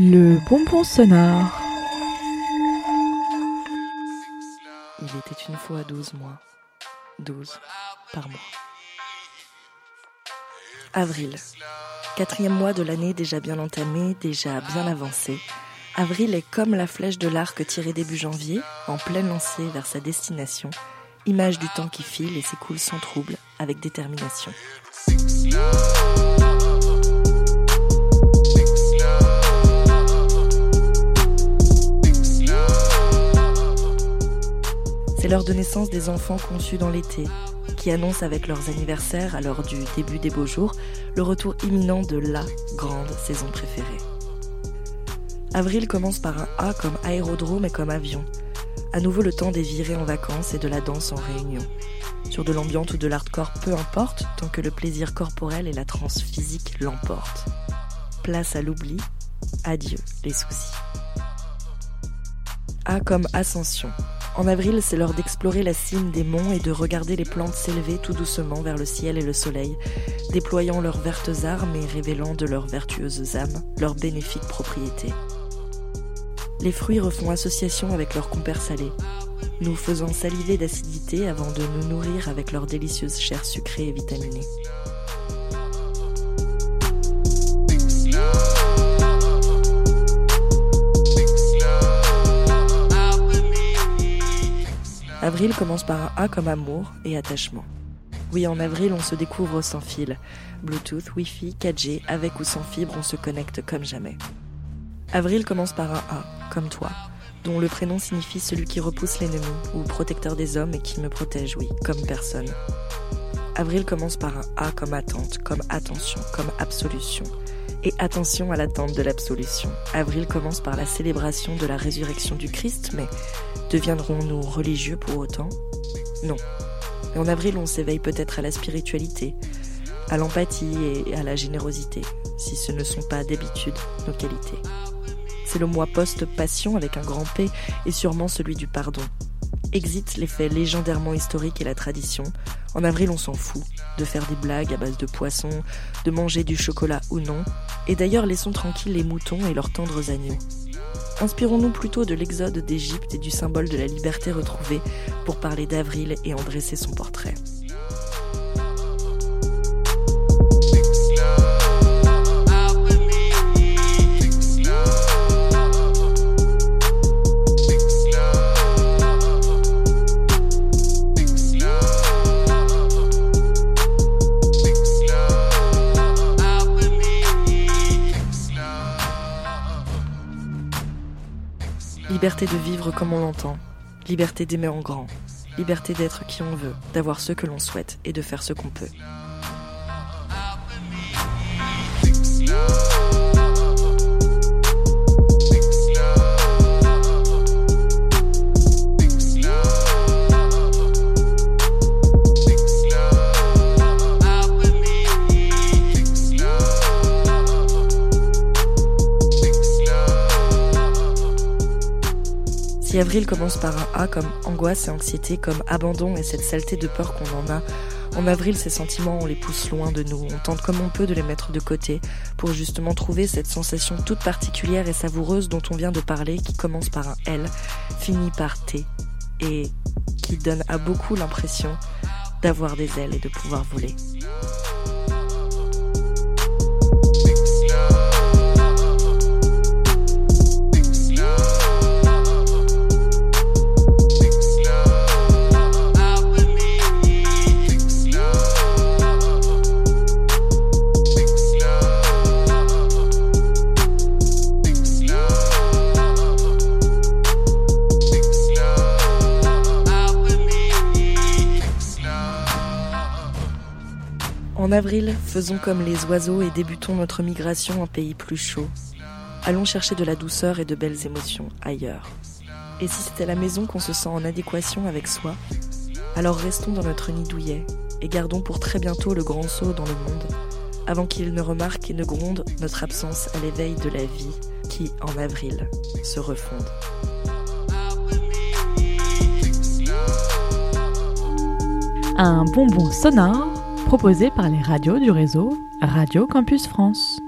Le bonbon sonore. Il était une fois 12 mois. 12 par mois. Avril. Quatrième mois de l'année déjà bien entamé, déjà bien avancé. Avril est comme la flèche de l'arc tirée début janvier, en pleine lancée vers sa destination, image du temps qui file et s'écoule sans trouble, avec détermination. L'heure de naissance des enfants conçus dans l'été, qui annoncent avec leurs anniversaires, à l'heure du début des beaux jours, le retour imminent de la grande saison préférée. Avril commence par un A comme aérodrome et comme avion. À nouveau le temps des virées en vacances et de la danse en réunion. Sur de l'ambiance ou de l'hardcore, peu importe, tant que le plaisir corporel et la transe physique l'emportent. Place à l'oubli, adieu les soucis. A comme ascension. En avril, c'est l'heure d'explorer la cime des monts et de regarder les plantes s'élever tout doucement vers le ciel et le soleil, déployant leurs vertes armes et révélant de leurs vertueuses âmes leurs bénéfiques propriétés. Les fruits refont association avec leurs compères salés, nous faisant saliver d'acidité avant de nous nourrir avec leurs délicieuses chairs sucrées et vitaminées. Avril commence par un A comme amour et attachement. Oui, en avril, on se découvre sans fil. Bluetooth, Wi-Fi, 4G, avec ou sans fibre, on se connecte comme jamais. Avril commence par un A, comme toi, dont le prénom signifie celui qui repousse l'ennemi, ou protecteur des hommes et qui me protège, oui, comme personne. Avril commence par un A comme attente, comme attention, comme absolution. Et attention à l'attente de l'absolution. Avril commence par la célébration de la résurrection du Christ, mais deviendrons-nous religieux pour autant? Non. Mais en avril, on s'éveille peut-être à la spiritualité, à l'empathie et à la générosité, si ce ne sont pas d'habitude nos qualités. C'est le mois post-passion avec un grand P et sûrement celui du pardon. Exit les faits légendairement historiques et la tradition. En avril, on s'en fout de faire des blagues à base de poissons, de manger du chocolat ou non. Et d'ailleurs, laissons tranquilles les moutons et leurs tendres agneaux. Inspirons-nous plutôt de l'exode d'Égypte et du symbole de la liberté retrouvée pour parler d'avril et en dresser son portrait. Liberté de vivre comme on l'entend, liberté d'aimer en grand, liberté d'être qui on veut, d'avoir ce que l'on souhaite et de faire ce qu'on peut. Avril commence par un A comme angoisse et anxiété, comme abandon et cette saleté de peur qu'on en a, en avril ces sentiments on les pousse loin de nous, on tente comme on peut de les mettre de côté pour justement trouver cette sensation toute particulière et savoureuse dont on vient de parler qui commence par un L, finit par T et qui donne à beaucoup l'impression d'avoir des ailes et de pouvoir voler. En avril, faisons comme les oiseaux et débutons notre migration en pays plus chaud. Allons chercher de la douceur et de belles émotions ailleurs. Et si c'est à la maison qu'on se sent en adéquation avec soi, alors restons dans notre nid douillet et gardons pour très bientôt le grand saut dans le monde, avant qu'il ne remarque et ne gronde notre absence à l'éveil de la vie qui, en avril, se refonde. Un bonbon sonore proposé par les radios du réseau Radio Campus France.